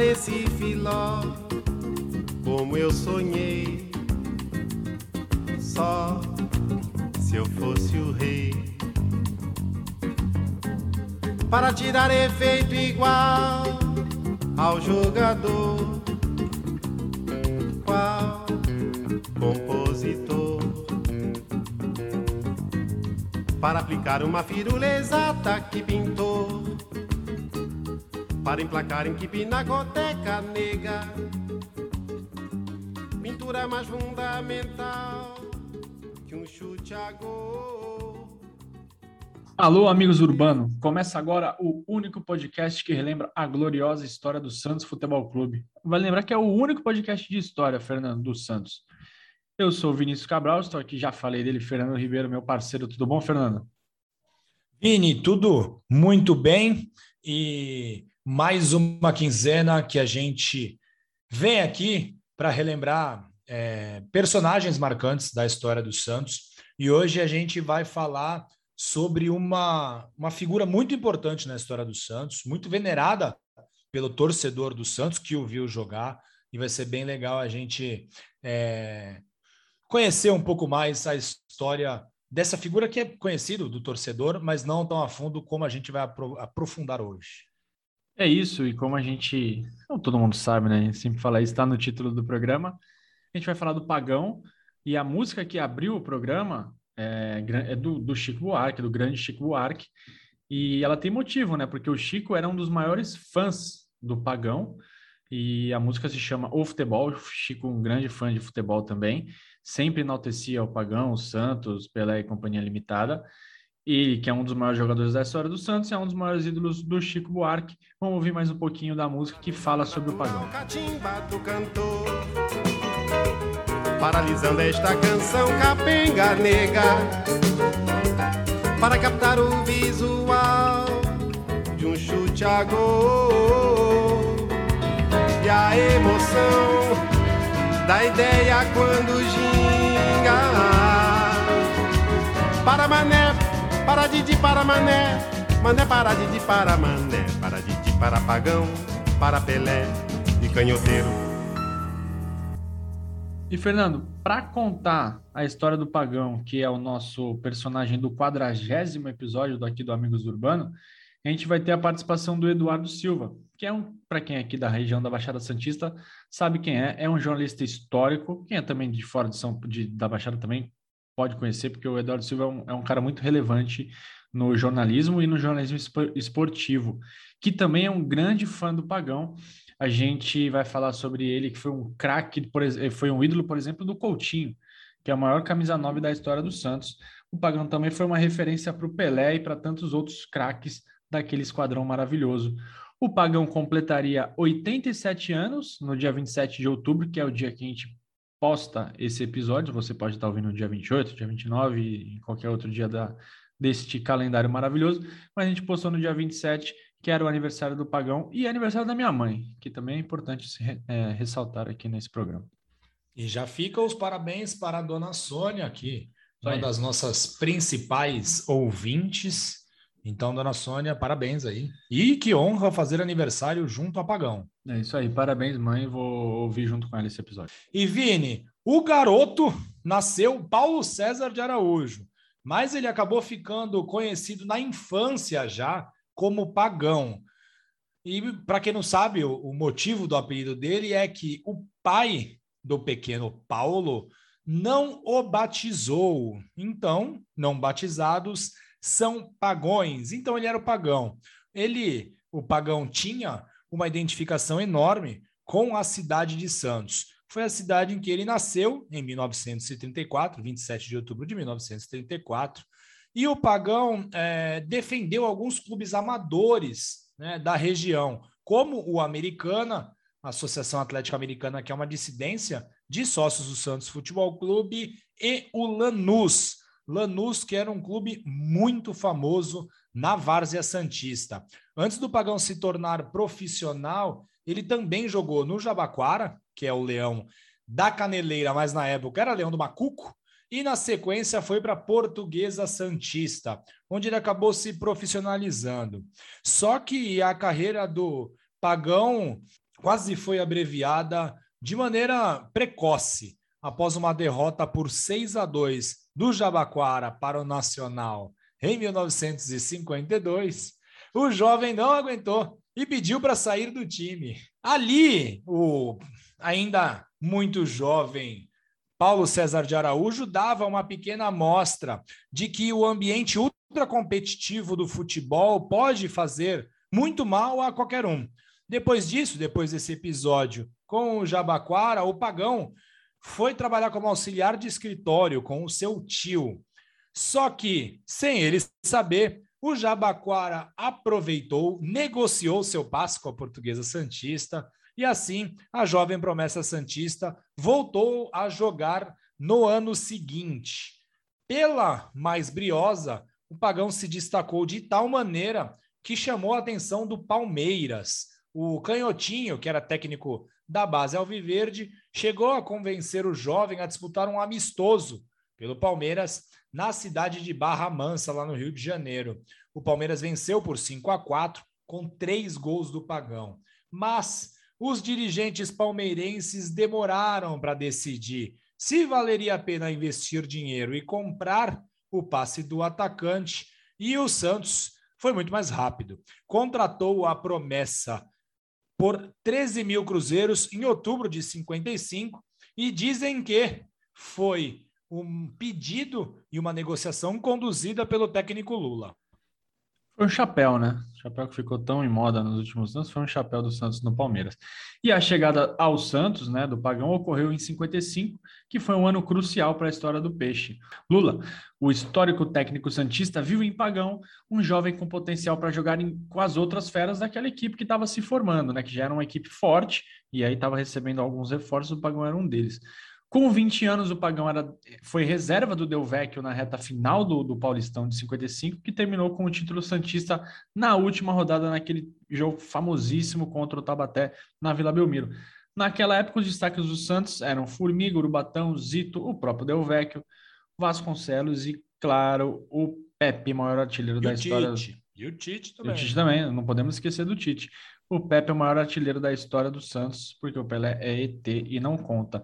esse filó, como eu sonhei. Só se eu fosse o rei, para tirar efeito igual ao jogador. Qual compositor? Para aplicar uma firula exata que pintou para emplacar em que pinacoteca nega. Pintura mais fundamental que um chute a gol. Alô, amigos urbano. Começa agora o único podcast que relembra a gloriosa história do Santos Futebol Clube. Vale lembrar que é o único podcast de história, Fernando, do Santos. Eu sou o Vinícius Cabral, estou aqui, já falei dele, Fernando Ribeiro, meu parceiro. Tudo bom, Fernando? Vini, tudo muito bem. E mais uma quinzena que a gente vem aqui para relembrar é, personagens marcantes da história do Santos. E hoje a gente vai falar sobre uma, uma figura muito importante na história do Santos, muito venerada pelo torcedor do Santos que o viu jogar. E vai ser bem legal a gente é, conhecer um pouco mais a história dessa figura que é conhecido do torcedor, mas não tão a fundo como a gente vai aprofundar hoje. É isso, e como a gente, não todo mundo sabe, né? A gente sempre fala isso, está no título do programa. A gente vai falar do Pagão, e a música que abriu o programa é, é do, do, Chico Buarque, do grande Chico Buarque, e ela tem motivo, né? Porque o Chico era um dos maiores fãs do Pagão, e a música se chama O Futebol. Chico, um grande fã de futebol também, sempre enaltecia o Pagão, o Santos, Pelé e Companhia Limitada. Ele, que é um dos maiores jogadores da história do Santos, é um dos maiores ídolos do Chico Buarque. Vamos ouvir mais um pouquinho da música que fala sobre o pagão. Paralisando esta canção capenga nega Para captar o visual de um chute a gol E a emoção da ideia quando ginga Para mané para Didi, para Mané, Mané para Didi, para Mané, para Didi, para Pagão, para Pelé e Canhoteiro. E Fernando, para contar a história do Pagão, que é o nosso personagem do quadragésimo episódio aqui do Amigos Urbano, a gente vai ter a participação do Eduardo Silva, que é um, para quem é aqui da região da Baixada Santista, sabe quem é, é um jornalista histórico, quem é também de fora de São, de, da Baixada também pode conhecer, porque o Eduardo Silva é um, é um cara muito relevante no jornalismo e no jornalismo esportivo, que também é um grande fã do Pagão. A gente vai falar sobre ele, que foi um craque, foi um ídolo, por exemplo, do Coutinho, que é a maior camisa 9 da história do Santos. O Pagão também foi uma referência para o Pelé e para tantos outros craques daquele esquadrão maravilhoso. O Pagão completaria 87 anos no dia 27 de outubro, que é o dia que a gente posta esse episódio, você pode estar ouvindo no dia 28, dia 29 e em qualquer outro dia da, deste calendário maravilhoso, mas a gente postou no dia 27, que era o aniversário do Pagão e aniversário da minha mãe, que também é importante se, é, ressaltar aqui nesse programa. E já fica os parabéns para a dona Sônia aqui, uma das nossas principais ouvintes então, dona Sônia, parabéns aí. E que honra fazer aniversário junto a Pagão. É isso aí, parabéns, mãe. Vou ouvir junto com ela esse episódio. E Vini, o garoto nasceu Paulo César de Araújo, mas ele acabou ficando conhecido na infância já como Pagão. E para quem não sabe, o, o motivo do apelido dele é que o pai do pequeno Paulo não o batizou. Então, não batizados são pagões. Então ele era o pagão. Ele, o pagão, tinha uma identificação enorme com a cidade de Santos. Foi a cidade em que ele nasceu em 1934, 27 de outubro de 1934. E o Pagão é, defendeu alguns clubes amadores né, da região, como o Americana, a Associação Atlética Americana, que é uma dissidência de sócios do Santos Futebol Clube, e o Lanús, Lanús, que era um clube muito famoso na Várzea Santista. Antes do Pagão se tornar profissional, ele também jogou no Jabaquara, que é o leão da Caneleira, mas na época era leão do Macuco, e na sequência foi para Portuguesa Santista, onde ele acabou se profissionalizando. Só que a carreira do Pagão quase foi abreviada de maneira precoce após uma derrota por 6 a 2 do Jabaquara para o Nacional em 1952. O jovem não aguentou e pediu para sair do time. Ali, o ainda muito jovem Paulo César de Araújo dava uma pequena amostra de que o ambiente ultra competitivo do futebol pode fazer muito mal a qualquer um. Depois disso, depois desse episódio com o Jabaquara, o Pagão foi trabalhar como auxiliar de escritório com o seu tio. Só que, sem ele saber, o Jabaquara aproveitou, negociou seu passe com a Portuguesa Santista e assim a jovem promessa Santista voltou a jogar no ano seguinte. Pela mais briosa, o Pagão se destacou de tal maneira que chamou a atenção do Palmeiras. O Canhotinho, que era técnico da base Alviverde, chegou a convencer o jovem a disputar um amistoso pelo Palmeiras na cidade de Barra Mansa, lá no Rio de Janeiro. O Palmeiras venceu por 5 a 4 com três gols do Pagão. Mas os dirigentes palmeirenses demoraram para decidir se valeria a pena investir dinheiro e comprar o passe do atacante, e o Santos foi muito mais rápido. Contratou a promessa por 13 mil cruzeiros em outubro de 55 e dizem que foi um pedido e uma negociação conduzida pelo técnico Lula. Foi um chapéu, né? Chapéu que ficou tão em moda nos últimos anos foi um chapéu do Santos no Palmeiras. E a chegada ao Santos, né, do Pagão, ocorreu em 55, que foi um ano crucial para a história do peixe. Lula, o histórico técnico santista, viu em Pagão um jovem com potencial para jogar em, com as outras feras daquela equipe que estava se formando, né, que já era uma equipe forte e aí estava recebendo alguns reforços, o Pagão era um deles. Com 20 anos, o Pagão era, foi reserva do Del Vecchio na reta final do, do Paulistão de 55, que terminou com o título Santista na última rodada, naquele jogo famosíssimo contra o Tabaté na Vila Belmiro. Naquela época, os destaques do Santos eram Formiga, Urubatão, Zito, o próprio Del Vecchio, Vasconcelos e, claro, o Pepe, maior artilheiro e da história. Tite. E o Tite também. O Tite também, não podemos esquecer do Tite. O Pepe é o maior artilheiro da história do Santos, porque o Pelé é ET e não conta.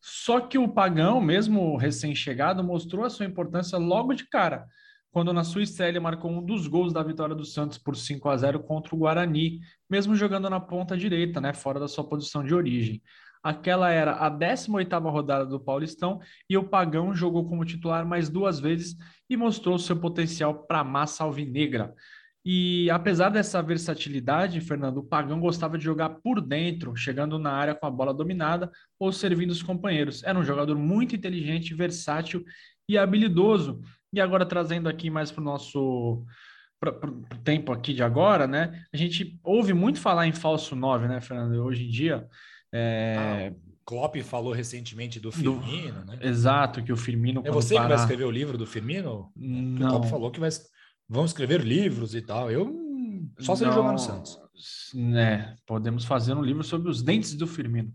Só que o Pagão, mesmo recém-chegado, mostrou a sua importância logo de cara, quando na sua estreia ele marcou um dos gols da vitória do Santos por 5 a 0 contra o Guarani, mesmo jogando na ponta direita, né, fora da sua posição de origem. Aquela era a 18ª rodada do Paulistão e o Pagão jogou como titular mais duas vezes e mostrou seu potencial para a massa alvinegra. E apesar dessa versatilidade, Fernando, o Pagão gostava de jogar por dentro, chegando na área com a bola dominada ou servindo os companheiros. Era um jogador muito inteligente, versátil e habilidoso. E agora trazendo aqui mais para o nosso pra, pro tempo aqui de agora, né? A gente ouve muito falar em falso 9, né, Fernando? Hoje em dia. É... Ah, Klopp falou recentemente do Firmino, do... né? Exato, que o Firmino. É você parar... que vai escrever o livro do Firmino? Não. O Klopp falou que vai vão escrever livros e tal. Eu só se ele jogar no Santos. Né, podemos fazer um livro sobre os dentes do Firmino.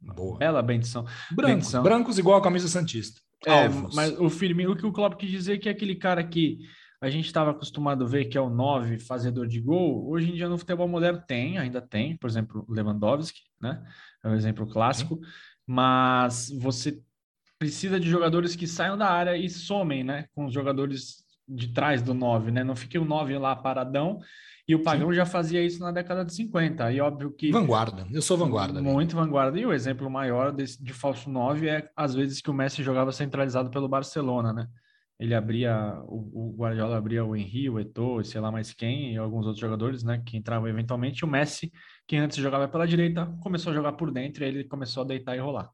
Boa. Bela bendição. Brancos, bendição. brancos igual a camisa Santista. É, mas o Firmino, o que o Klopp quis dizer é que é aquele cara que a gente estava acostumado a ver que é o 9 fazedor de gol, hoje em dia no futebol moderno tem, ainda tem, por exemplo, Lewandowski, né? É um exemplo clássico, Sim. mas você precisa de jogadores que saiam da área e somem, né, com os jogadores de trás do 9, né? Não fique o 9 lá paradão. E o Pagão Sim. já fazia isso na década de 50. E óbvio que. Vanguarda, eu sou vanguarda. Muito vanguarda. E o exemplo maior desse, de falso 9 é às vezes que o Messi jogava centralizado pelo Barcelona, né? Ele abria, o, o Guardiola abria o Henry, o Eto'o, sei lá mais quem, e alguns outros jogadores, né? Que entravam eventualmente. E o Messi, que antes jogava pela direita, começou a jogar por dentro e aí ele começou a deitar e rolar.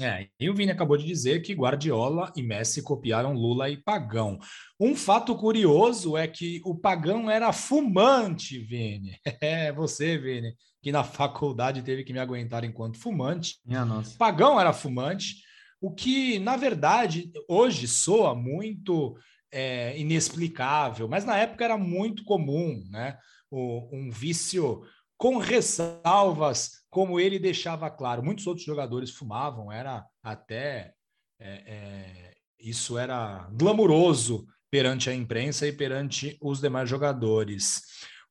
É, e o Vini acabou de dizer que Guardiola e Messi copiaram Lula e Pagão. Um fato curioso é que o Pagão era fumante, Vini. É, você, Vini, que na faculdade teve que me aguentar enquanto fumante. Minha nossa. Pagão era fumante, o que, na verdade, hoje soa muito é, inexplicável, mas na época era muito comum, né? O, um vício com ressalvas, como ele deixava claro. Muitos outros jogadores fumavam, era até. É, é, isso era glamuroso perante a imprensa e perante os demais jogadores.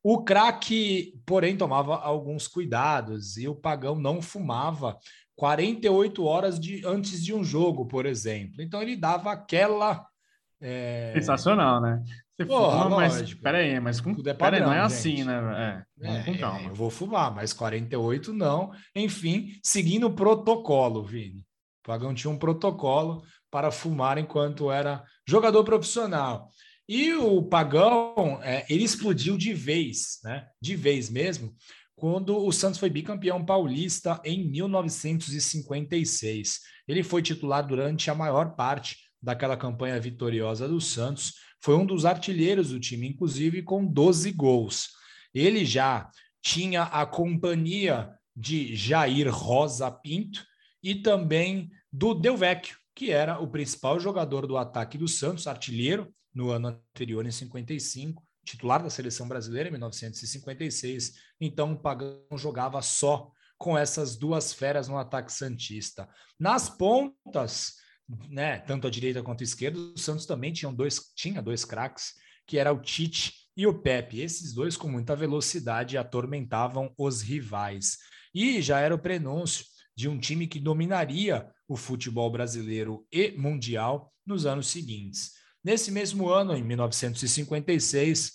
O craque, porém, tomava alguns cuidados e o Pagão não fumava 48 horas de, antes de um jogo, por exemplo. Então ele dava aquela. É... Sensacional, né? Você Porra, fuma, mas peraí, mas com... Tudo é padrão, não é assim, né? É, é, com calma. eu vou fumar, mas 48 não. Enfim, seguindo o protocolo, Vini. O Pagão tinha um protocolo para fumar enquanto era jogador profissional. E o Pagão, é, ele explodiu de vez, né? De vez mesmo, quando o Santos foi bicampeão paulista em 1956. Ele foi titular durante a maior parte daquela campanha vitoriosa do Santos, foi um dos artilheiros do time, inclusive com 12 gols. Ele já tinha a companhia de Jair Rosa Pinto e também do Del Vecchio, que era o principal jogador do ataque do Santos, artilheiro no ano anterior, em 55, titular da seleção brasileira em 1956. Então, o Pagão jogava só com essas duas feras no ataque santista. Nas pontas, né, tanto a direita quanto a esquerda, o Santos também tinha dois, tinha dois craques, que era o Tite e o Pepe. Esses dois, com muita velocidade, atormentavam os rivais. E já era o prenúncio de um time que dominaria o futebol brasileiro e mundial nos anos seguintes. Nesse mesmo ano, em 1956,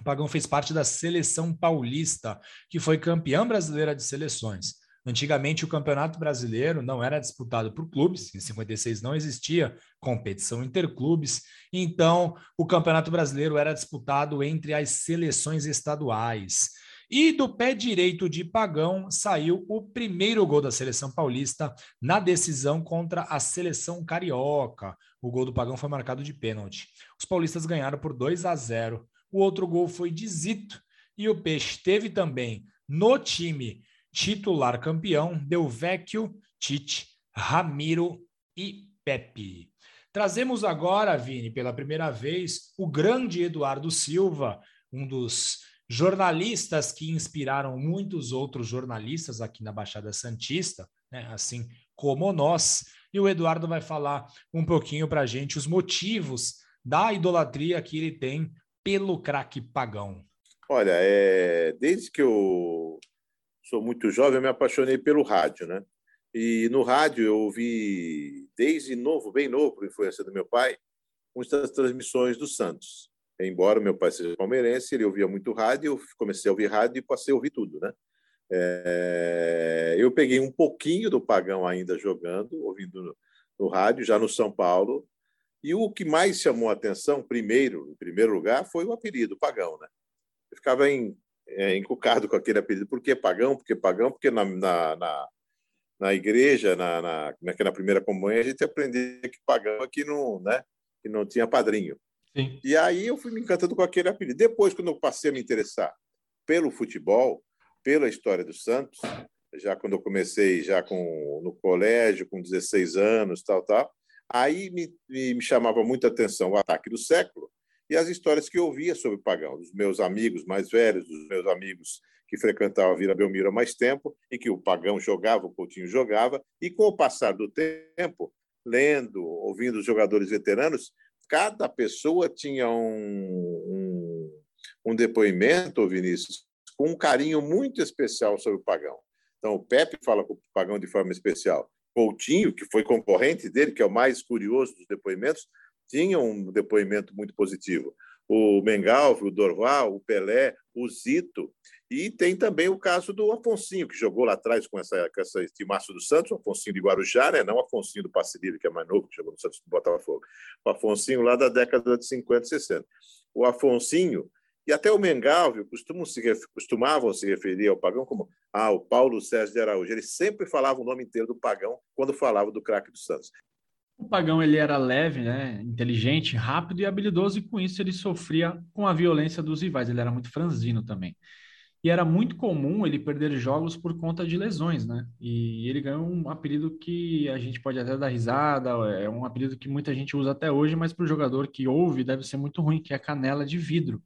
o Pagão fez parte da seleção paulista, que foi campeã brasileira de seleções. Antigamente, o Campeonato Brasileiro não era disputado por clubes, em 56 não existia competição interclubes, então o Campeonato Brasileiro era disputado entre as seleções estaduais. E do pé direito de Pagão saiu o primeiro gol da seleção paulista na decisão contra a seleção carioca. O gol do Pagão foi marcado de pênalti. Os paulistas ganharam por 2 a 0. O outro gol foi de Zito e o Peixe teve também no time titular campeão, Del Vecchio, Tite, Ramiro e Pepe. Trazemos agora, Vini, pela primeira vez, o grande Eduardo Silva, um dos jornalistas que inspiraram muitos outros jornalistas aqui na Baixada Santista, né? assim como nós. E o Eduardo vai falar um pouquinho para a gente os motivos da idolatria que ele tem pelo craque pagão. Olha, é, desde que eu sou muito jovem, me apaixonei pelo rádio, né? E no rádio eu ouvi, desde novo, bem novo, por influência do meu pai, muitas transmissões do Santos. Embora meu pai seja palmeirense, ele ouvia muito rádio, eu comecei a ouvir rádio e passei a ouvir tudo, né? É, eu peguei um pouquinho do Pagão ainda jogando, ouvindo no, no, rádio, já no São Paulo, e o que mais chamou a atenção, primeiro, em primeiro lugar, foi o apelido Pagão, né? Eu ficava em, é, encucado com aquele apelido. Por que pagão? Porque pagão? Porque na, na, na, na igreja, na, na, naquela primeira comunhão, a gente aprendia que pagão aqui não, né? que não tinha padrinho. Sim. E aí eu fui me encantando com aquele apelido. Depois, quando eu passei a me interessar pelo futebol, pela história do Santos, já quando eu comecei já com no colégio, com 16 anos, tal, tal, aí me, me chamava muita atenção o ataque do século, e as histórias que eu ouvia sobre Pagão, dos meus amigos mais velhos, dos meus amigos que frequentavam a Vila Belmiro há mais tempo, e que o Pagão jogava, o Coutinho jogava, e com o passar do tempo, lendo, ouvindo os jogadores veteranos, cada pessoa tinha um, um, um depoimento, Vinícius, com um carinho muito especial sobre o Pagão. Então, o Pepe fala com o Pagão de forma especial. Coutinho, que foi concorrente dele, que é o mais curioso dos depoimentos, tinha um depoimento muito positivo. O Mengalvio, o Dorval, o Pelé, o Zito. E tem também o caso do Afonsinho, que jogou lá atrás com essa, com essa do Santos, o Afonsinho de Guarujá, né? não o Afonsinho do Passerilho, que é mais novo, que jogou no Santos do Botafogo. O Afonsinho lá da década de 50 e 60. O Afonsinho e até o Mengalvio costumam se, costumavam se referir ao Pagão como ah, o Paulo Sérgio de Araújo. Ele sempre falava o nome inteiro do Pagão quando falava do craque do Santos. O Pagão ele era leve, né, inteligente, rápido e habilidoso, e com isso ele sofria com a violência dos rivais. Ele era muito franzino também. E era muito comum ele perder jogos por conta de lesões, né? E ele ganhou um apelido que a gente pode até dar risada, é um apelido que muita gente usa até hoje, mas para o jogador que ouve deve ser muito ruim, que é canela de vidro.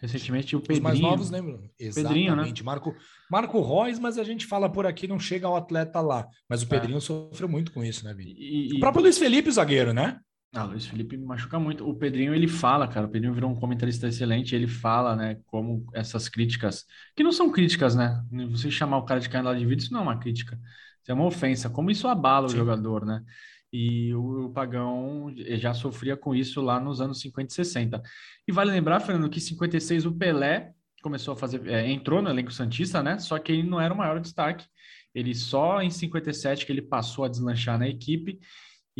Recentemente o Pedrinho. Os mais novos lembram? Exatamente. Pedrinho, né? Marco, Marco Reus, mas a gente fala por aqui, não chega ao atleta lá. Mas o é. Pedrinho sofreu muito com isso, né, Vini? E, e... O próprio Luiz Felipe, o zagueiro, né? Ah, Luiz Felipe me machuca muito. O Pedrinho, ele fala, cara, o Pedrinho virou um comentarista excelente, ele fala, né, como essas críticas, que não são críticas, né? Você chamar o cara de canela de vidro, isso não é uma crítica, isso é uma ofensa. Como isso abala Sim. o jogador, né? E o, Pagão já sofria com isso lá nos anos 50 e 60. E vale lembrar, Fernando, que em 56 o Pelé começou a fazer, é, entrou no elenco Santista, né? Só que ele não era o maior destaque. Ele só em 57 que ele passou a deslanchar na equipe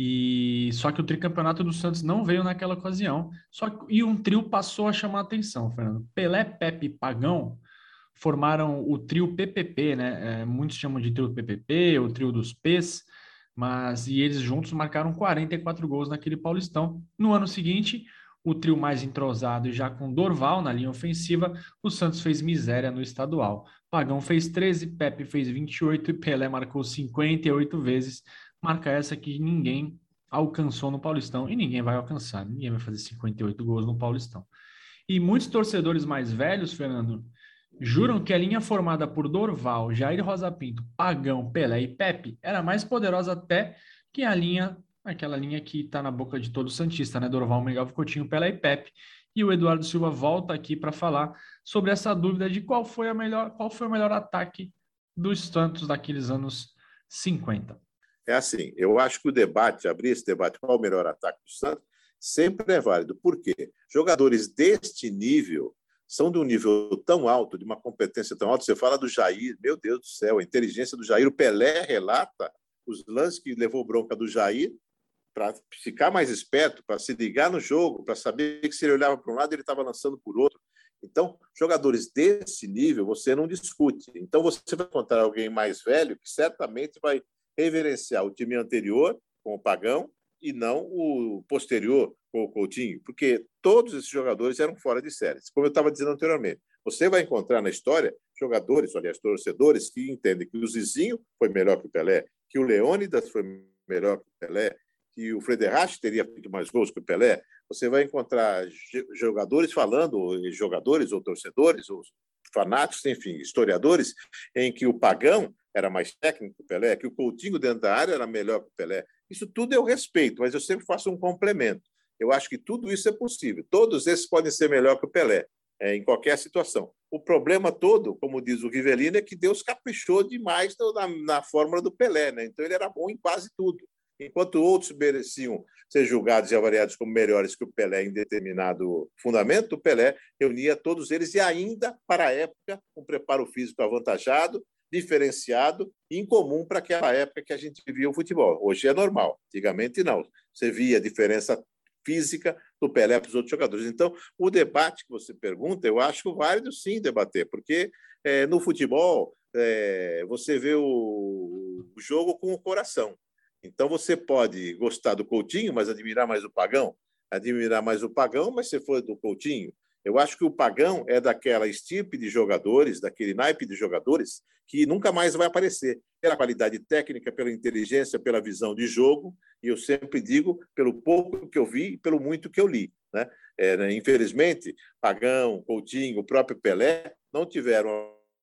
e só que o tricampeonato do Santos não veio naquela ocasião. Só que, e um trio passou a chamar a atenção, Fernando. Pelé, Pepe e Pagão formaram o trio PPP, né? É, muitos chamam de trio PPP, o trio dos P's, mas e eles juntos marcaram 44 gols naquele Paulistão. No ano seguinte, o trio mais entrosado e já com Dorval na linha ofensiva, o Santos fez miséria no estadual. Pagão fez 13, Pepe fez 28 e Pelé marcou 58 vezes, marca essa que ninguém alcançou no Paulistão e ninguém vai alcançar, ninguém vai fazer 58 gols no Paulistão. E muitos torcedores mais velhos, Fernando, juram que a linha formada por Dorval, Jair Rosa Pinto, Pagão, Pelé e Pepe era mais poderosa até que a linha, aquela linha que está na boca de todo Santista, né? Dorval, Mengalvo, Coutinho, Pelé e Pepe. E o Eduardo Silva volta aqui para falar sobre essa dúvida de qual foi a melhor, qual foi o melhor ataque dos Santos daqueles anos 50 é assim, eu acho que o debate, abrir esse debate, qual o melhor ataque do Santos, sempre é válido. Por quê? Jogadores deste nível são de um nível tão alto, de uma competência tão alta. Você fala do Jair, meu Deus do céu, a inteligência do Jair. O Pelé relata os lances que levou bronca do Jair para ficar mais esperto, para se ligar no jogo, para saber que se ele olhava para um lado, ele estava lançando por outro. Então, jogadores desse nível você não discute. Então, você vai encontrar alguém mais velho que certamente vai reverenciar o time anterior com o Pagão e não o posterior com o Coutinho, porque todos esses jogadores eram fora de séries. Como eu estava dizendo anteriormente, você vai encontrar na história jogadores, aliás, torcedores que entendem que o Zizinho foi melhor que o Pelé, que o Leônidas foi melhor que o Pelé, que o Frederich teria feito mais gols que o Pelé. Você vai encontrar jogadores falando, jogadores ou torcedores, ou fanáticos, enfim, historiadores, em que o Pagão era mais técnico que o Pelé, que o Coutinho dentro da área era melhor que o Pelé. Isso tudo eu respeito, mas eu sempre faço um complemento. Eu acho que tudo isso é possível. Todos esses podem ser melhor que o Pelé, é, em qualquer situação. O problema todo, como diz o Rivelino, é que Deus caprichou demais na, na fórmula do Pelé. Né? Então, ele era bom em quase tudo. Enquanto outros mereciam ser julgados e avaliados como melhores que o Pelé em determinado fundamento, o Pelé reunia todos eles e ainda, para a época, um preparo físico avantajado diferenciado e incomum para aquela época que a gente via o futebol. Hoje é normal, antigamente não. Você via a diferença física do Pelé para os outros jogadores. Então, o debate que você pergunta, eu acho válido sim debater, porque é, no futebol é, você vê o, o jogo com o coração. Então, você pode gostar do Coutinho, mas admirar mais o Pagão, admirar mais o Pagão, mas se for do Coutinho, eu acho que o Pagão é daquela estirpe de jogadores, daquele naipe de jogadores, que nunca mais vai aparecer, pela qualidade técnica, pela inteligência, pela visão de jogo, e eu sempre digo, pelo pouco que eu vi e pelo muito que eu li. Né? É, né? Infelizmente, Pagão, Coutinho, o próprio Pelé não tiveram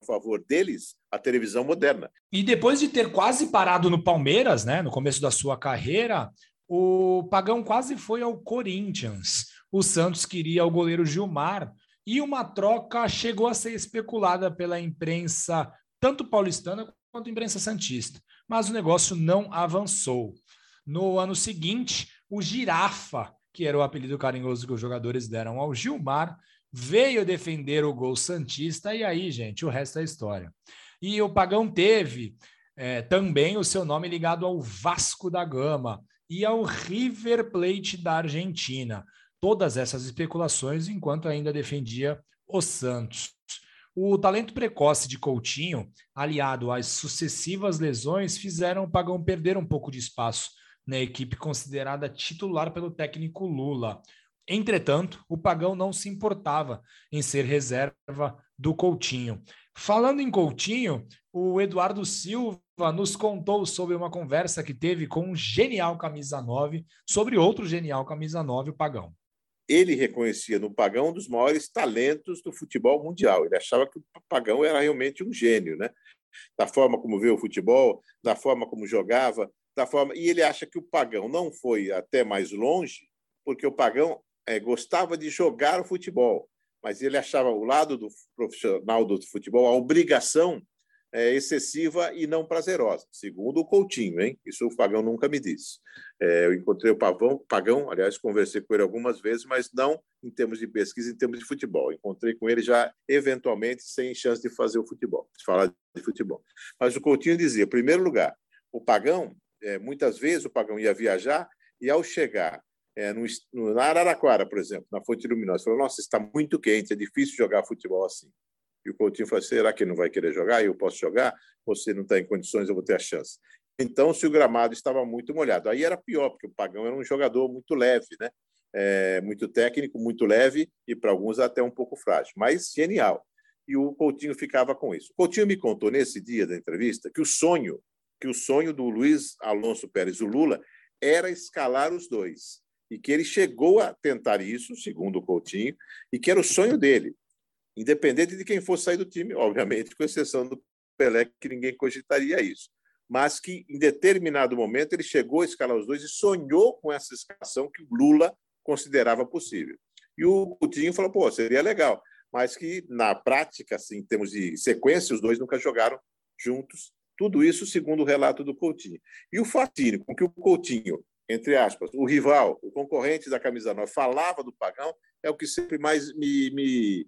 a favor deles a televisão moderna. E depois de ter quase parado no Palmeiras, né, no começo da sua carreira, o Pagão quase foi ao Corinthians o Santos queria o goleiro Gilmar e uma troca chegou a ser especulada pela imprensa, tanto paulistana quanto imprensa santista, mas o negócio não avançou. No ano seguinte, o Girafa, que era o apelido carinhoso que os jogadores deram ao Gilmar, veio defender o gol santista e aí, gente, o resto é história. E o Pagão teve é, também o seu nome ligado ao Vasco da Gama e ao River Plate da Argentina todas essas especulações enquanto ainda defendia o Santos. O talento precoce de Coutinho, aliado às sucessivas lesões, fizeram o Pagão perder um pouco de espaço na equipe considerada titular pelo técnico Lula. Entretanto, o Pagão não se importava em ser reserva do Coutinho. Falando em Coutinho, o Eduardo Silva nos contou sobre uma conversa que teve com um genial camisa 9 sobre outro genial camisa 9, o Pagão ele reconhecia no Pagão um dos maiores talentos do futebol mundial. Ele achava que o Pagão era realmente um gênio, né? Da forma como vê o futebol, da forma como jogava, da forma. E ele acha que o Pagão não foi até mais longe, porque o Pagão é, gostava de jogar o futebol, mas ele achava o lado do profissional do futebol a obrigação é, excessiva e não prazerosa, segundo o Coutinho, hein? Isso o Pagão nunca me disse. É, eu encontrei o Pavão, Pagão, aliás, conversei com ele algumas vezes, mas não em termos de pesquisa, em termos de futebol. Encontrei com ele já, eventualmente, sem chance de fazer o futebol, de falar de futebol. Mas o Coutinho dizia, em primeiro lugar, o Pagão, é, muitas vezes o Pagão ia viajar e, ao chegar é, no, na Araraquara, por exemplo, na Fonte Luminosa, falou: Nossa, está muito quente, é difícil jogar futebol assim. E o Coutinho falou: será que não vai querer jogar? Eu posso jogar? Você não está em condições, eu vou ter a chance. Então, se o gramado estava muito molhado, aí era pior, porque o Pagão era um jogador muito leve, né? É, muito técnico, muito leve e para alguns até um pouco frágil, mas genial. E o Coutinho ficava com isso. O Coutinho me contou nesse dia da entrevista que o sonho, que o sonho do Luiz Alonso Pérez, o Lula, era escalar os dois e que ele chegou a tentar isso, segundo o Coutinho, e que era o sonho dele independente de quem fosse sair do time, obviamente, com exceção do Pelé, que ninguém cogitaria isso. Mas que, em determinado momento, ele chegou a escalar os dois e sonhou com essa escalação que o Lula considerava possível. E o Coutinho falou, pô, seria legal. Mas que, na prática, assim, em termos de sequência, os dois nunca jogaram juntos. Tudo isso segundo o relato do Coutinho. E o fascínio com que o Coutinho, entre aspas, o rival, o concorrente da camisa 9, falava do Pagão, é o que sempre mais me, me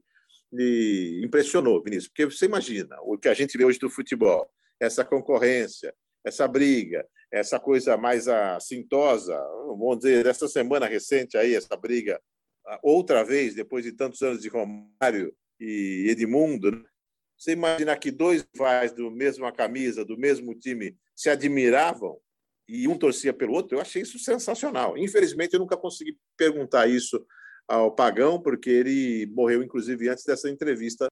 me impressionou, Vinícius, porque você imagina o que a gente vê hoje do futebol, essa concorrência, essa briga, essa coisa mais assintosa, vamos dizer, essa semana recente aí, essa briga, outra vez, depois de tantos anos de Romário e Edmundo, né? você imagina que dois rivais do mesma camisa, do mesmo time, se admiravam e um torcia pelo outro, eu achei isso sensacional. Infelizmente, eu nunca consegui perguntar isso ao Pagão, porque ele morreu, inclusive, antes dessa entrevista.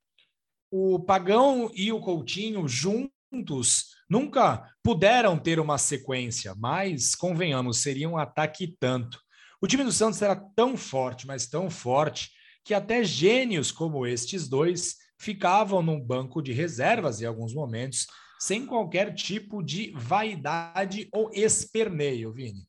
O Pagão e o Coutinho juntos nunca puderam ter uma sequência, mas, convenhamos, seria um ataque tanto. O time do Santos era tão forte, mas tão forte, que até gênios como estes dois ficavam num banco de reservas em alguns momentos, sem qualquer tipo de vaidade ou esperneio, Vini.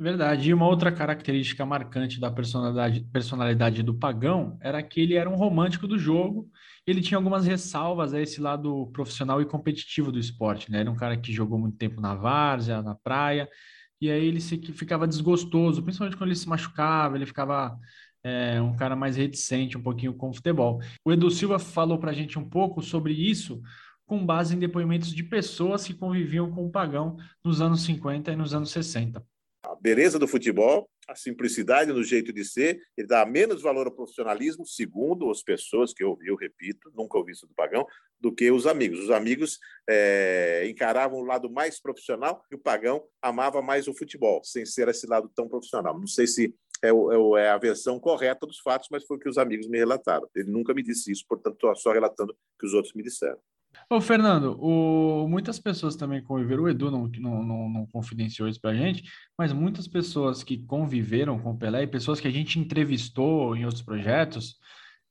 Verdade. E uma outra característica marcante da personalidade, personalidade do Pagão era que ele era um romântico do jogo. Ele tinha algumas ressalvas a esse lado profissional e competitivo do esporte, né? Era um cara que jogou muito tempo na várzea, na praia, e aí ele se, ficava desgostoso, principalmente quando ele se machucava, ele ficava é, um cara mais reticente um pouquinho com o futebol. O Edu Silva falou para a gente um pouco sobre isso, com base em depoimentos de pessoas que conviviam com o Pagão nos anos 50 e nos anos 60 a beleza do futebol, a simplicidade no jeito de ser, ele dá menos valor ao profissionalismo, segundo as pessoas que eu ouvi, eu repito, nunca ouvi isso do Pagão, do que os amigos. Os amigos é, encaravam o lado mais profissional e o Pagão amava mais o futebol, sem ser esse lado tão profissional. Não sei se é, é, é a versão correta dos fatos, mas foi o que os amigos me relataram. Ele nunca me disse isso, portanto, estou só relatando o que os outros me disseram. Ô, Fernando, o, muitas pessoas também conviveram, o Edu não, não, não, não confidenciou isso pra gente, mas muitas pessoas que conviveram com o Pelé e pessoas que a gente entrevistou em outros projetos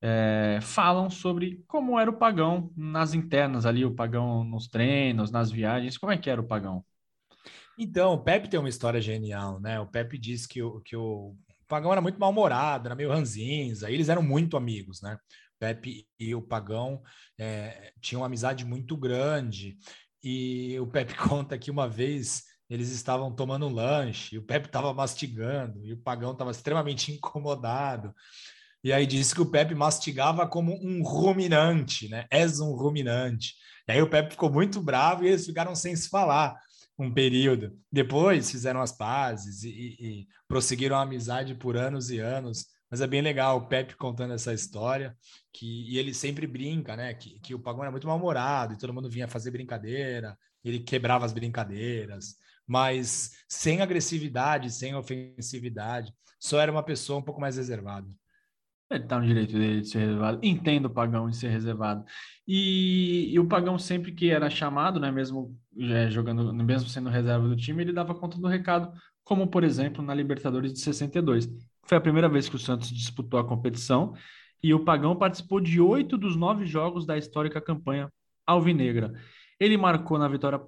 é, falam sobre como era o pagão nas internas ali, o pagão nos treinos, nas viagens, como é que era o pagão? Então, o Pepe tem uma história genial, né? O Pepe diz que, o, que o Pagão era muito mal-humorado, era meio ranzinza, eles eram muito amigos, né? Pepe e o Pagão é, tinham uma amizade muito grande. E o Pepe conta que uma vez eles estavam tomando um lanche, e o Pepe estava mastigando, e o Pagão estava extremamente incomodado. E aí disse que o Pepe mastigava como um ruminante, né? És um ruminante. E aí o Pepe ficou muito bravo e eles ficaram sem se falar um período. Depois fizeram as pazes e, e, e prosseguiram a amizade por anos e anos. Mas é bem legal o Pepe contando essa história, que e ele sempre brinca, né? Que, que o Pagão era muito mal-humorado e todo mundo vinha fazer brincadeira, ele quebrava as brincadeiras, mas sem agressividade, sem ofensividade, só era uma pessoa um pouco mais reservada. Ele tá no direito dele de ser reservado. Entendo o Pagão de ser reservado. E, e, o Pagão sempre que era chamado, né, mesmo é, jogando, mesmo sendo reserva do time, ele dava conta do recado, como por exemplo na Libertadores de 62. Foi a primeira vez que o Santos disputou a competição e o Pagão participou de oito dos nove jogos da histórica campanha alvinegra. Ele marcou na vitória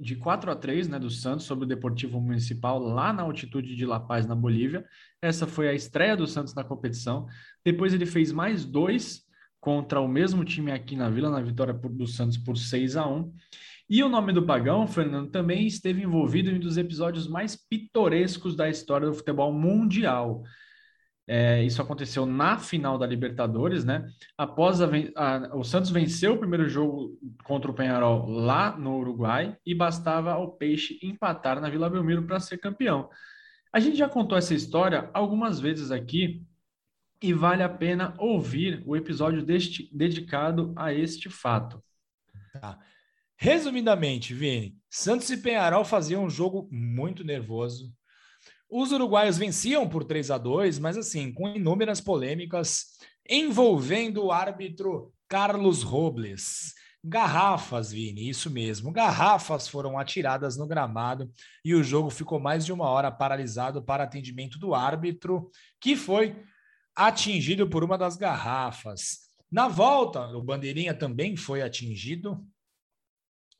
de 4 a 3 né, do Santos sobre o Deportivo Municipal lá na altitude de La Paz, na Bolívia. Essa foi a estreia do Santos na competição. Depois ele fez mais dois contra o mesmo time aqui na Vila, na vitória do Santos por 6 a 1 e o nome do Pagão, Fernando, também esteve envolvido em um dos episódios mais pitorescos da história do futebol mundial. É, isso aconteceu na final da Libertadores, né? Após a, a, o Santos venceu o primeiro jogo contra o Penharol lá no Uruguai e bastava ao Peixe empatar na Vila Belmiro para ser campeão. A gente já contou essa história algumas vezes aqui e vale a pena ouvir o episódio deste, dedicado a este fato. Tá. Resumidamente, Vini, Santos e Penharol faziam um jogo muito nervoso. Os uruguaios venciam por 3 a 2, mas assim, com inúmeras polêmicas envolvendo o árbitro Carlos Robles. Garrafas, Vini, isso mesmo. Garrafas foram atiradas no gramado e o jogo ficou mais de uma hora paralisado para atendimento do árbitro, que foi atingido por uma das garrafas. Na volta, o Bandeirinha também foi atingido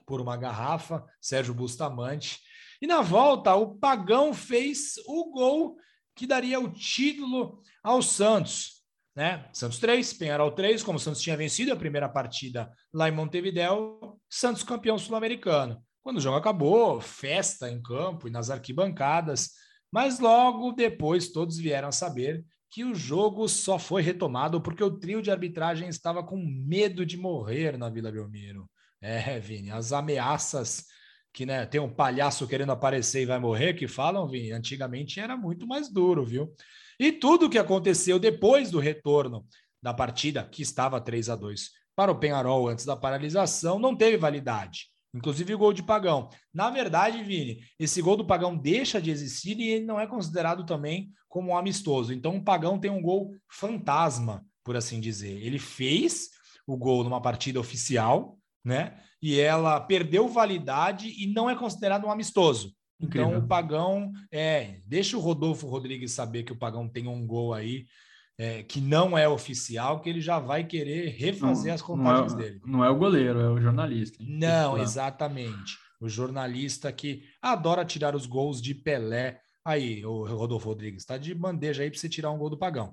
por uma garrafa, Sérgio Bustamante. E na volta, o Pagão fez o gol que daria o título ao Santos. Né? Santos 3, Penharol 3, como o Santos tinha vencido a primeira partida lá em Montevideo, Santos campeão sul-americano. Quando o jogo acabou, festa em campo e nas arquibancadas, mas logo depois todos vieram saber que o jogo só foi retomado porque o trio de arbitragem estava com medo de morrer na Vila Belmiro. É, Vini, as ameaças que né, tem um palhaço querendo aparecer e vai morrer, que falam, Vini, antigamente era muito mais duro, viu? E tudo o que aconteceu depois do retorno da partida, que estava 3 a 2 para o Penharol antes da paralisação, não teve validade. Inclusive o gol de Pagão. Na verdade, Vini, esse gol do Pagão deixa de existir e ele não é considerado também como um amistoso. Então o Pagão tem um gol fantasma, por assim dizer. Ele fez o gol numa partida oficial, né? E ela perdeu validade e não é considerado um amistoso. Incrível. Então o Pagão é, deixa o Rodolfo Rodrigues saber que o Pagão tem um gol aí é, que não é oficial, que ele já vai querer refazer não, as contagens não é, dele. Não é o goleiro, é o jornalista. Não, exatamente. O jornalista que adora tirar os gols de Pelé. Aí, o Rodolfo Rodrigues, está de bandeja aí para você tirar um gol do Pagão.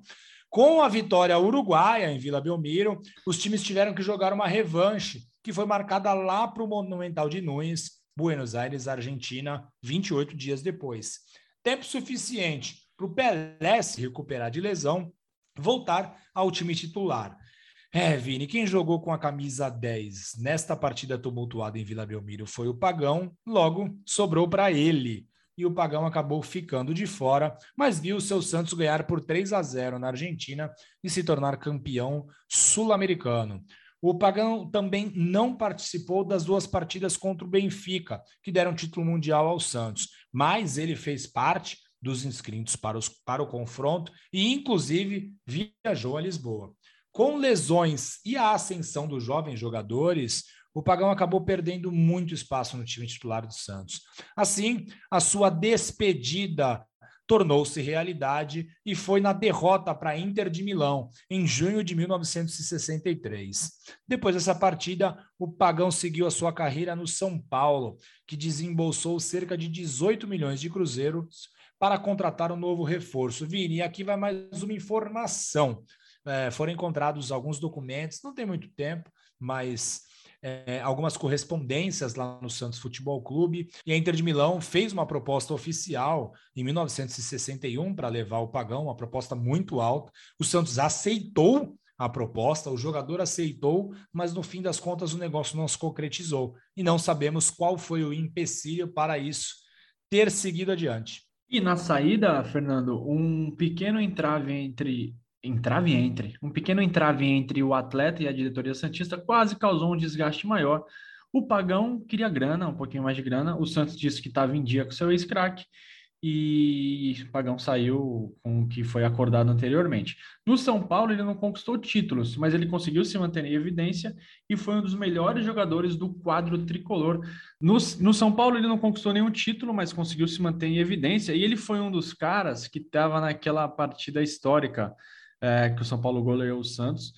Com a vitória uruguaia em Vila Belmiro, os times tiveram que jogar uma revanche que foi marcada lá para o Monumental de Nunes, Buenos Aires, Argentina, 28 dias depois. Tempo suficiente para o Pelé se recuperar de lesão, voltar ao time titular. É, Vini, quem jogou com a camisa 10 nesta partida tumultuada em Vila Belmiro foi o Pagão, logo sobrou para ele. E o Pagão acabou ficando de fora, mas viu o seu Santos ganhar por 3 a 0 na Argentina e se tornar campeão sul-americano. O Pagão também não participou das duas partidas contra o Benfica, que deram título mundial ao Santos, mas ele fez parte dos inscritos para, os, para o confronto e, inclusive, viajou a Lisboa. Com lesões e a ascensão dos jovens jogadores, o Pagão acabou perdendo muito espaço no time titular do Santos. Assim, a sua despedida tornou-se realidade e foi na derrota para Inter de Milão, em junho de 1963. Depois dessa partida, o Pagão seguiu a sua carreira no São Paulo, que desembolsou cerca de 18 milhões de cruzeiros para contratar um novo reforço. Vini, aqui vai mais uma informação. É, foram encontrados alguns documentos, não tem muito tempo, mas é, algumas correspondências lá no Santos Futebol Clube e a Inter de Milão fez uma proposta oficial em 1961 para levar o Pagão, uma proposta muito alta. O Santos aceitou a proposta, o jogador aceitou, mas no fim das contas o negócio não se concretizou e não sabemos qual foi o empecilho para isso ter seguido adiante. E na saída, Fernando, um pequeno entrave entre entrave entre, um pequeno entrave entre o atleta e a diretoria Santista quase causou um desgaste maior. O Pagão queria grana, um pouquinho mais de grana. O Santos disse que estava em dia com seu ex-craque e o Pagão saiu com o que foi acordado anteriormente. No São Paulo, ele não conquistou títulos, mas ele conseguiu se manter em evidência e foi um dos melhores jogadores do quadro tricolor. No, no São Paulo, ele não conquistou nenhum título, mas conseguiu se manter em evidência e ele foi um dos caras que estava naquela partida histórica é, que o São Paulo goleou o Santos.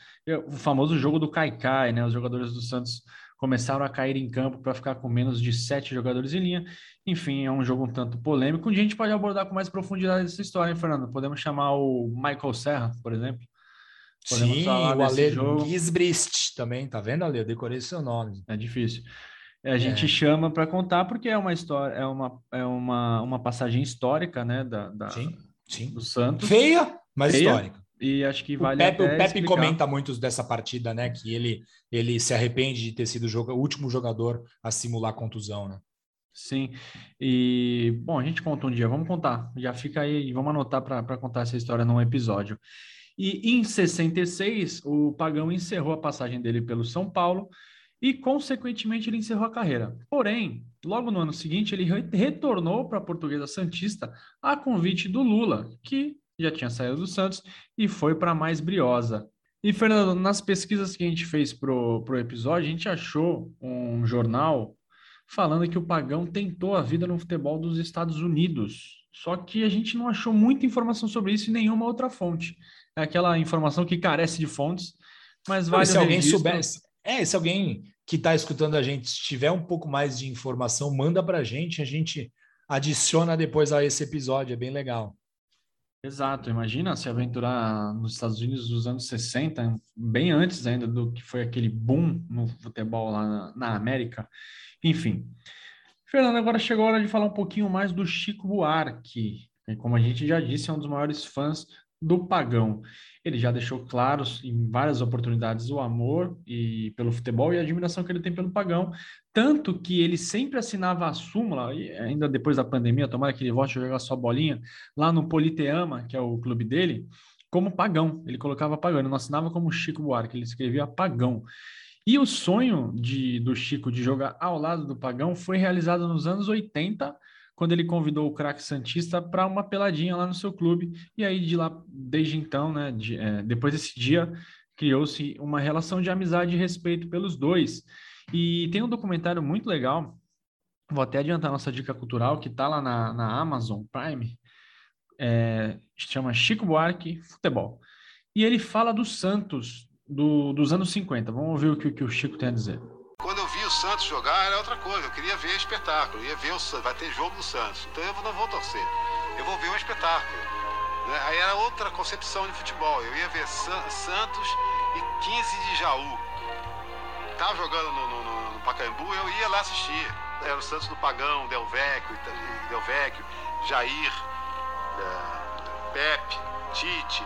O famoso jogo do Caicai, né? Os jogadores do Santos começaram a cair em campo para ficar com menos de sete jogadores em linha. Enfim, é um jogo um tanto polêmico. Dia a gente pode abordar com mais profundidade essa história, hein, Fernando? Podemos chamar o Michael Serra, por exemplo. Podemos Sim, o Ale. Gisbrist também, tá vendo, Ale? Eu decorei seu nome. É difícil. A gente é. chama para contar porque é uma história, é uma, é uma, uma passagem histórica, né, da, da sim, sim. do Santos. Feia, mas Feia, histórica. E acho que vale o Pepe, o Pepe comenta muito dessa partida, né, que ele ele se arrepende de ter sido o, o último jogador a simular contusão, né? Sim. E bom, a gente conta um dia, vamos contar. Já fica aí, vamos anotar para contar essa história num episódio. E em 66, o Pagão encerrou a passagem dele pelo São Paulo e, consequentemente, ele encerrou a carreira. Porém, logo no ano seguinte, ele retornou para a Portuguesa Santista a convite do Lula, que já tinha saído do Santos e foi para mais briosa. E, Fernando, nas pesquisas que a gente fez para o episódio, a gente achou um jornal falando que o Pagão tentou a vida no futebol dos Estados Unidos. Só que a gente não achou muita informação sobre isso em nenhuma outra fonte. É aquela informação que carece de fontes, mas vale Se alguém soubesse, é, se alguém que está escutando a gente tiver um pouco mais de informação, manda para a gente, a gente adiciona depois a esse episódio, é bem legal. Exato, imagina se aventurar nos Estados Unidos dos anos 60, bem antes ainda do que foi aquele boom no futebol lá na, na América. Enfim. Fernando, agora chegou a hora de falar um pouquinho mais do Chico Buarque, que, como a gente já disse, é um dos maiores fãs do Pagão. Ele já deixou claros em várias oportunidades o amor e pelo futebol e a admiração que ele tem pelo Pagão, tanto que ele sempre assinava a súmula, e ainda depois da pandemia, tomara que ele volte a jogar sua bolinha, lá no Politeama, que é o clube dele, como Pagão. Ele colocava Pagão, ele não assinava como Chico Buarque, ele escrevia Pagão. E o sonho de, do Chico de jogar ao lado do Pagão foi realizado nos anos 80, quando ele convidou o craque Santista para uma peladinha lá no seu clube. E aí, de lá, desde então, né, de, é, depois desse dia, criou-se uma relação de amizade e respeito pelos dois. E tem um documentário muito legal, vou até adiantar nossa dica cultural, que está lá na, na, Amazon Prime, é, chama Chico Buarque Futebol. E ele fala do Santos do, dos anos 50. Vamos ouvir o que, que o Chico tem a dizer. Santos jogar era outra coisa, eu queria ver espetáculo, ia ver o vai ter jogo do Santos. Então eu não vou torcer, eu vou ver um espetáculo. Né? Aí era outra concepção de futebol. Eu ia ver San, Santos e 15 de Jaú. Tava jogando no, no, no, Pacaembu, eu ia lá assistir. Era o Santos do Pagão, Del Vecchio, Del Vecchio Jair, é, Pepe, Tite,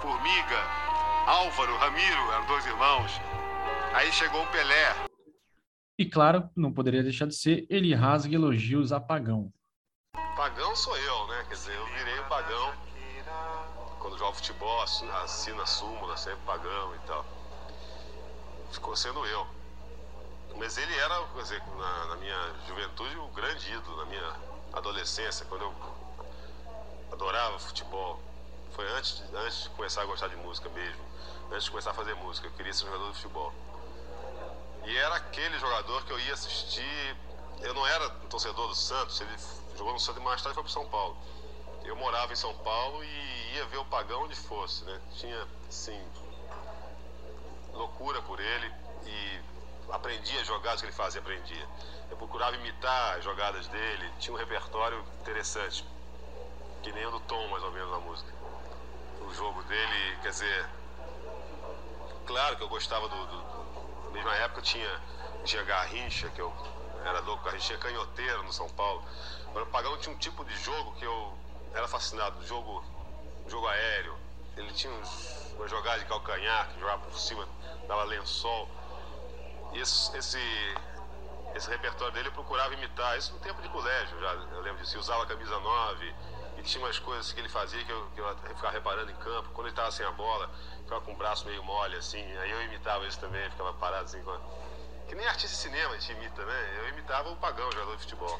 Formiga, Álvaro, Ramiro, eram dois irmãos. Aí chegou o Pelé. E claro, não poderia deixar de ser, ele rasga elogios a Pagão. Pagão sou eu, né? Quer dizer, eu virei o Pagão. Quando jogo futebol, assina a súmula, sempre Pagão e tal. Ficou sendo eu. Mas ele era, quer dizer, na, na minha juventude, o grande ídolo, na minha adolescência, quando eu adorava futebol. Foi antes, antes de começar a gostar de música mesmo. Antes de começar a fazer música, eu queria ser jogador de futebol. E era aquele jogador que eu ia assistir. Eu não era torcedor do Santos, ele jogou no Santos e mais tarde foi para São Paulo. Eu morava em São Paulo e ia ver o Pagão onde fosse, né? Tinha, assim, loucura por ele e aprendia as jogadas que ele fazia, aprendia. Eu procurava imitar as jogadas dele, tinha um repertório interessante, que nem o do Tom, mais ou menos, na música. O jogo dele, quer dizer, claro que eu gostava do, do mesma época tinha, tinha Garrincha, que eu era louco, Garrincha tinha canhoteiro no São Paulo. O Pagão tinha um tipo de jogo que eu era fascinado, jogo, jogo aéreo. Ele tinha uns, uma jogada de calcanhar, que jogava por cima, dava lençol. E esse, esse, esse repertório dele eu procurava imitar. Isso no tempo de colégio, já, eu lembro disso. Eu usava camisa 9 tinha umas coisas que ele fazia que eu, que eu ficava reparando em campo. Quando ele estava sem a bola, ficava com o braço meio mole, assim. Aí eu imitava isso também, ficava parado assim. Que nem artista de cinema a gente imita, né? Eu imitava o Pagão, jogador de futebol.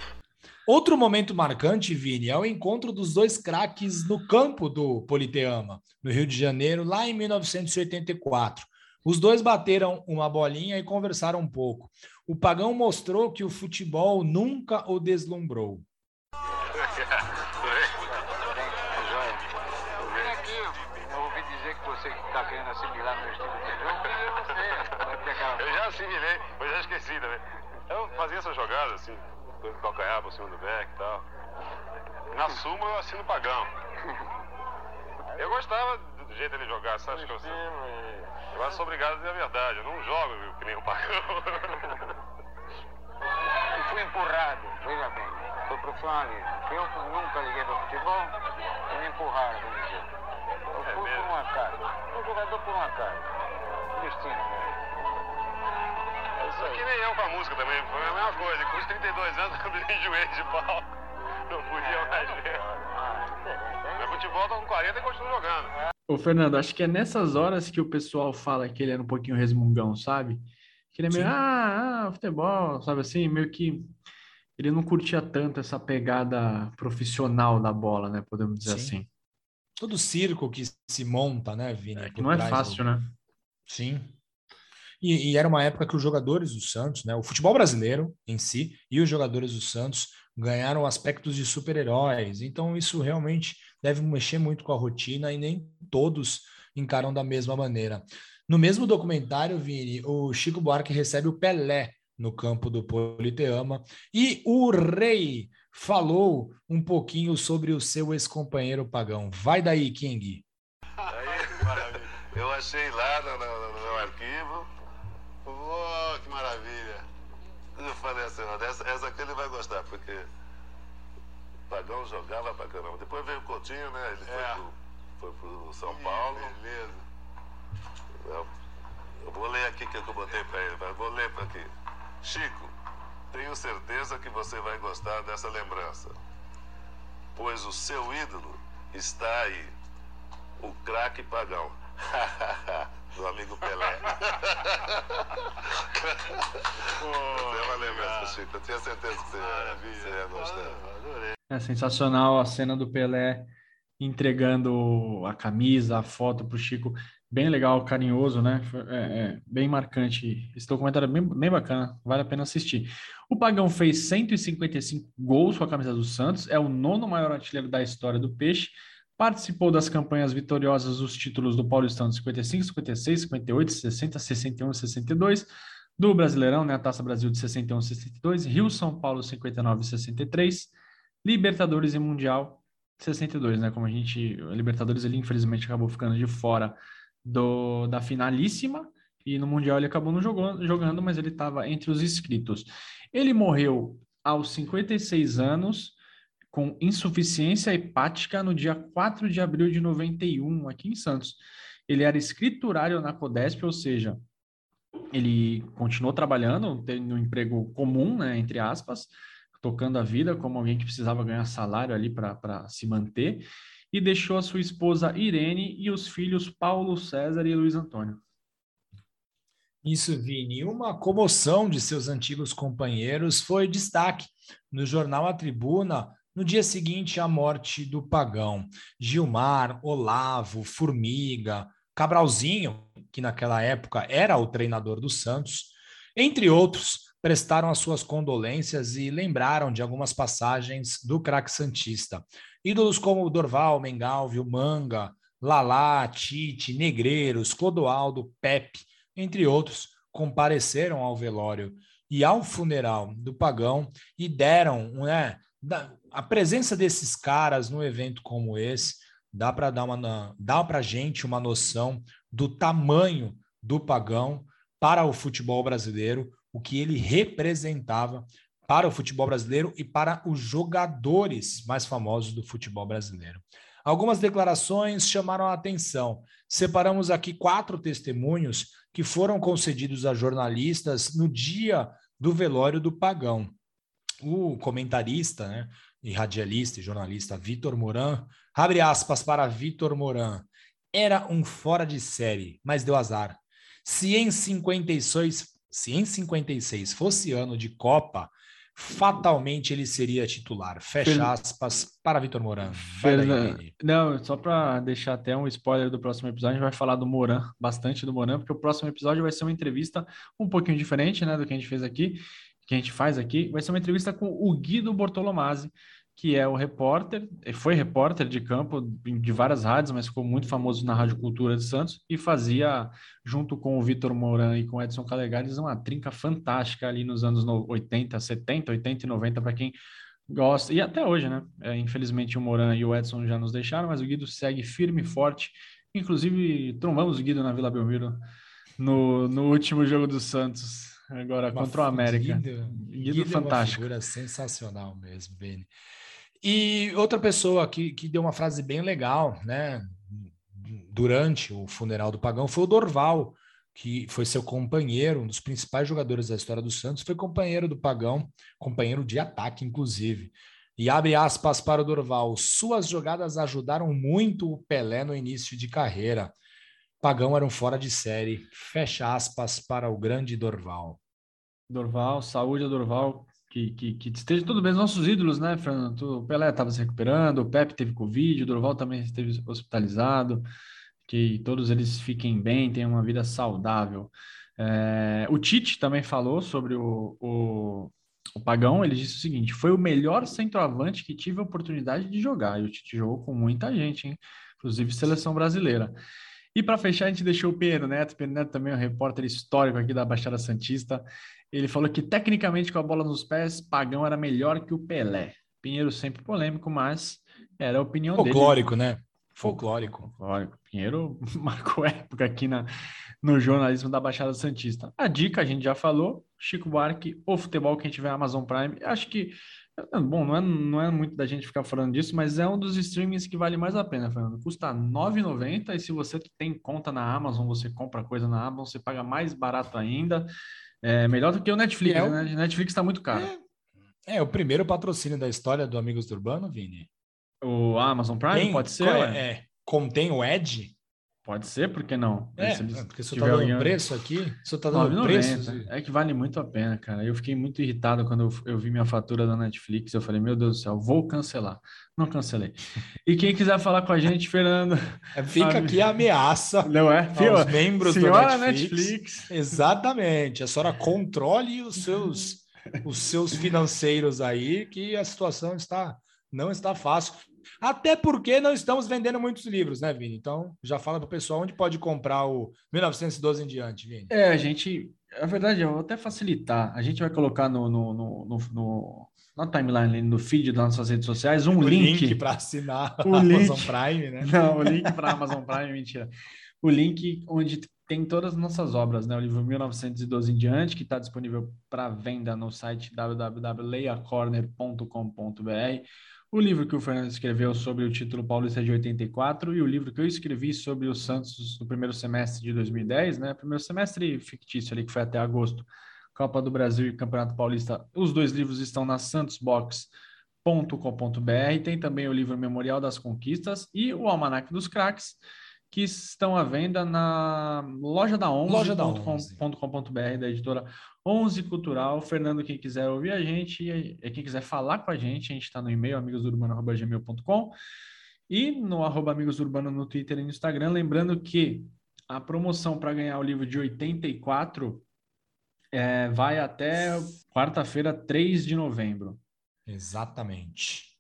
Outro momento marcante, Vini, é o encontro dos dois craques no campo do Politeama, no Rio de Janeiro, lá em 1984. Os dois bateram uma bolinha e conversaram um pouco. O Pagão mostrou que o futebol nunca o deslumbrou. Assimilei, eu fazia essas jogadas, assim, de calcanhar por cima do back e tal. Na suma eu assino pagão. Eu gostava do jeito dele jogar, sabe? Que eu, eu sou obrigado a dizer a verdade. Eu não jogo que nem o pagão. E fui empurrado, veja bem, foi profissionalismo. Eu nunca liguei para futebol e me empurraram, vamos dizer. Eu fui por um acaso. Um jogador por um acaso. Com a música também, foi a mesma coisa. Com os 32 anos eu me enjoei de pau. Não podia mais ver. Mas futebol tá com 40 e continua jogando. Ô, Fernando, acho que é nessas horas que o pessoal fala que ele era um pouquinho resmungão, sabe? Que ele é meio, ah, ah, futebol, sabe assim? Meio que ele não curtia tanto essa pegada profissional da bola, né? Podemos dizer Sim. assim. Todo circo que se monta, né, Vini? É que não é fácil, do- né? Sim. E, e era uma época que os jogadores do Santos, né, o futebol brasileiro em si e os jogadores do Santos ganharam aspectos de super-heróis. Então isso realmente deve mexer muito com a rotina e nem todos encaram da mesma maneira. No mesmo documentário, Vini, o Chico Buarque recebe o Pelé no campo do Politeama e o Rei falou um pouquinho sobre o seu ex-companheiro Pagão. Vai daí, King. Eu achei lá no meu arquivo. Oh, que maravilha. Eu falei assim, essa, essa aqui ele vai gostar, porque o Pagão jogava pra caramba. Depois veio o Coutinho, né? Ele foi, pro, foi pro São Paulo. Beleza. Eu, eu vou ler aqui o que eu botei pra ele. mas Vou ler pra aqui. Chico, tenho certeza que você vai gostar dessa lembrança. Pois o seu ídolo está aí o craque pagão. Do amigo Pelé. Você vai lembrar, Chico. Eu tinha certeza que você, você ia gostar. É sensacional a cena do Pelé entregando a camisa, a foto pro Chico. Bem legal, carinhoso, né? É, é bem marcante. Esse documentário é bem, bem bacana, vale a pena assistir. O Pagão fez 155 gols com a camisa do Santos, é o nono maior artilheiro da história do Peixe. Participou das campanhas vitoriosas dos títulos do Paulistão 55, 56, 58, 60, 61 e 62, do Brasileirão, né, a Taça Brasil de 61 e 62, Rio São Paulo 59 e 63, Libertadores e Mundial 62, né? Como a gente, a Libertadores ele infelizmente acabou ficando de fora do, da finalíssima e no Mundial ele acabou não jogando, jogando mas ele estava entre os inscritos. Ele morreu aos 56 anos com insuficiência hepática no dia 4 de abril de 91, aqui em Santos. Ele era escriturário na Codesp, ou seja, ele continuou trabalhando, tendo um emprego comum, né, entre aspas, tocando a vida como alguém que precisava ganhar salário ali para se manter, e deixou a sua esposa Irene e os filhos Paulo César e Luiz Antônio. Isso, Vini. Uma comoção de seus antigos companheiros foi destaque no jornal A Tribuna no dia seguinte à morte do Pagão. Gilmar, Olavo, Formiga, Cabralzinho, que naquela época era o treinador do Santos, entre outros, prestaram as suas condolências e lembraram de algumas passagens do craque Santista. Ídolos como Dorval, Mengalvio, Manga, Lalá, Tite, Negreiros, Clodoaldo, Pepe, entre outros, compareceram ao velório e ao funeral do Pagão e deram, né, da- a presença desses caras num evento como esse dá para dar uma dá para gente uma noção do tamanho do Pagão para o futebol brasileiro, o que ele representava para o futebol brasileiro e para os jogadores mais famosos do futebol brasileiro. Algumas declarações chamaram a atenção. Separamos aqui quatro testemunhos que foram concedidos a jornalistas no dia do velório do Pagão. O comentarista, né, e radialista e jornalista Vitor Moran, abre aspas para Vitor Moran, era um fora de série, mas deu azar. Se em 56, se em 56 fosse ano de Copa, fatalmente ele seria titular. Fecha aspas para Vitor Moran. Fernan-. Não, só para deixar até um spoiler do próximo episódio, a gente vai falar do Moran, bastante do Moran, porque o próximo episódio vai ser uma entrevista um pouquinho diferente, né, do que a gente fez aqui, que a gente faz aqui. Vai ser uma entrevista com o Guido Bortolomazzi, que é o repórter, foi repórter de campo de várias rádios, mas ficou muito famoso na Rádio Cultura de Santos e fazia, junto com o Vitor Moran e com o Edson Calegares, uma trinca fantástica ali nos anos 80, 70, 80 e 90, para quem gosta, e até hoje, né? É, infelizmente o Moran e o Edson já nos deixaram, mas o Guido segue firme e forte. Inclusive, trombamos o Guido na Vila Belmiro no, no último jogo do Santos, agora Uma contra o América. Guido, Guido, Guido fantástico. É uma figura sensacional mesmo, Vini. E outra pessoa que, que deu uma frase bem legal, né? Durante o funeral do Pagão foi o Dorval, que foi seu companheiro, um dos principais jogadores da história do Santos, foi companheiro do Pagão, companheiro de ataque, inclusive. E abre aspas para o Dorval: suas jogadas ajudaram muito o Pelé no início de carreira. Pagão era um fora de série. Fecha aspas para o grande Dorval. Dorval, saúde a Dorval, que, que, que esteja tudo bem. Os nossos ídolos, né, Fernando? O Pelé estava se recuperando, o Pepe teve Covid, o Dorval também esteve hospitalizado. Que todos eles fiquem bem, tenham uma vida saudável. É, o Tite também falou sobre o, o, o, Pagão. Ele disse o seguinte: foi o melhor centroavante que tive a oportunidade de jogar. E o Tite jogou com muita gente, hein? inclusive seleção brasileira. E para fechar, a gente deixou o Pedro Neto. Pedro Neto também é um repórter histórico aqui da Baixada Santista. Ele falou que, tecnicamente, com a bola nos pés, Pagão era melhor que o Pelé. Pinheiro sempre polêmico, mas era a opinião Folclórico, dele. né? Folclórico. Folclórico. Pinheiro marcou época aqui na, no jornalismo da Baixada Santista. A dica a gente já falou: Chico Buarque, o futebol, quem tiver Amazon Prime. Acho que, bom, não é, não é muito da gente ficar falando disso, mas é um dos streamings que vale mais a pena, Fernando. Custa R$ 9,90 e se você tem conta na Amazon, você compra coisa na Amazon, você paga mais barato ainda. É melhor do que o Netflix, É o- né? Netflix está muito caro. É, o primeiro patrocínio da história do Amigos do Urbano, Vini. O Amazon Prime Tem- pode ser? é, é, contém o Ed? Pode ser, por que não? É, Se eles porque tiver tá dando alguém- preço aqui, eu tá dando 9,90. preço. É que vale muito a pena, cara. Eu fiquei muito irritado quando eu, eu vi minha fatura da Netflix. Eu falei, meu Deus do céu, vou cancelar. Não cancelei. E quem quiser falar com a gente, Fernando, É, Fica Ah, aqui a ameaça não é? aos membros do Senhora Netflix. Netflix. Exatamente. A senhora controle os seus, os seus financeiros aí, que a situação está não está fácil. Até porque não estamos vendendo muitos livros, né, Vini? Então, já fala para o pessoal onde pode comprar o 1912 em diante, Vini. É, a gente. A verdade, eu vou até facilitar. A gente vai colocar no, no, no, no, na timeline, no feed das nossas redes sociais, um o link. link, para assinar O Amazon link. Prime, né? Não, o link para Amazon Prime, mentira. O link onde tem todas as nossas obras, né? O livro 1912 em diante, que está disponível para venda no site www.leiacorner.com.br. O livro que o Fernando escreveu sobre o título Paulista de 84 e o livro que eu escrevi sobre o Santos no primeiro semestre de 2010, né? Primeiro semestre fictício ali, que foi até agosto. Copa do Brasil e Campeonato Paulista. Os dois livros estão na santosbox.com.br. Tem também o livro Memorial das Conquistas e o Almanac dos Craques, que estão à venda na loja da Loja da 11.com.br da editora 11 Cultural. Fernando, quem quiser ouvir a gente, e quem quiser falar com a gente, a gente está no e-mail amigosdourbano.gmail.com e no arroba Amigos do Urbano no Twitter e no Instagram. Lembrando que a promoção para ganhar o livro de 84 é, vai até quarta-feira, 3 de novembro. Exatamente.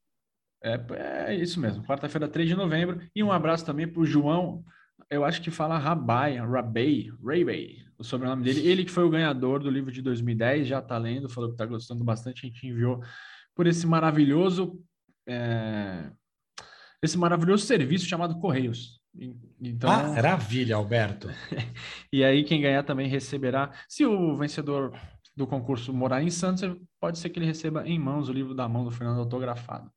É, é isso mesmo, quarta-feira, 3 de novembro. E um abraço também para o João, eu acho que fala Rabai, Rabei, Rabei, o sobrenome dele. Ele que foi o ganhador do livro de 2010, já está lendo, falou que está gostando bastante. A gente enviou por esse maravilhoso, é, esse maravilhoso serviço chamado Correios. Então, Maravilha, Alberto. e aí quem ganhar também receberá. Se o vencedor do concurso morar em Santos, pode ser que ele receba em mãos o livro da mão do Fernando autografado.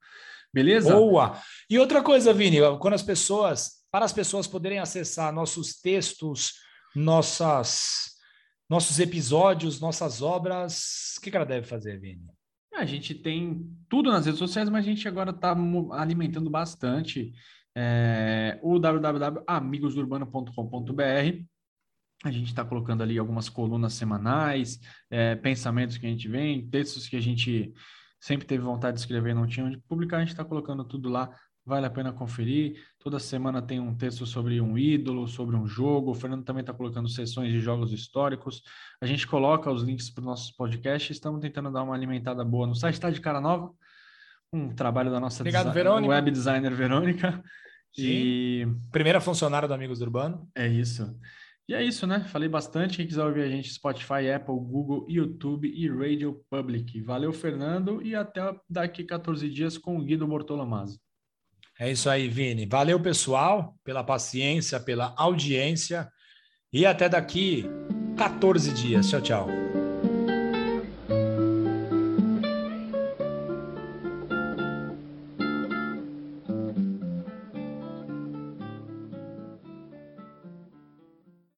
Beleza? Boa! E outra coisa, Vini, quando as pessoas, para as pessoas poderem acessar nossos textos, nossas, nossos episódios, nossas obras, o que, que ela deve fazer, Vini? A gente tem tudo nas redes sociais, mas a gente agora está alimentando bastante é, o www.amigosdurbano.com.br. A gente está colocando ali algumas colunas semanais, é, pensamentos que a gente vem, textos que a gente sempre teve vontade de escrever e não tinha onde publicar, a gente está colocando tudo lá. Vale a pena conferir. Toda semana tem um texto sobre um ídolo, sobre um jogo. O Fernando também está colocando sessões de jogos históricos. A gente coloca os links para os nossos podcasts. Estamos tentando dar uma alimentada boa no site. Está de cara nova. um trabalho da nossa Obrigado, web designer Verônica. E Primeira funcionária do Amigos do Urbano. é isso. E é isso, né? Falei bastante. Quem quiser ouvir a gente, Spotify, Apple, Google, YouTube e Radio Public. Valeu, Fernando, e até daqui 14 dias com o Guido Bortolomazzi. É isso aí, Vini. Valeu, pessoal, pela paciência, pela audiência. E até daqui 14 dias. Tchau, tchau.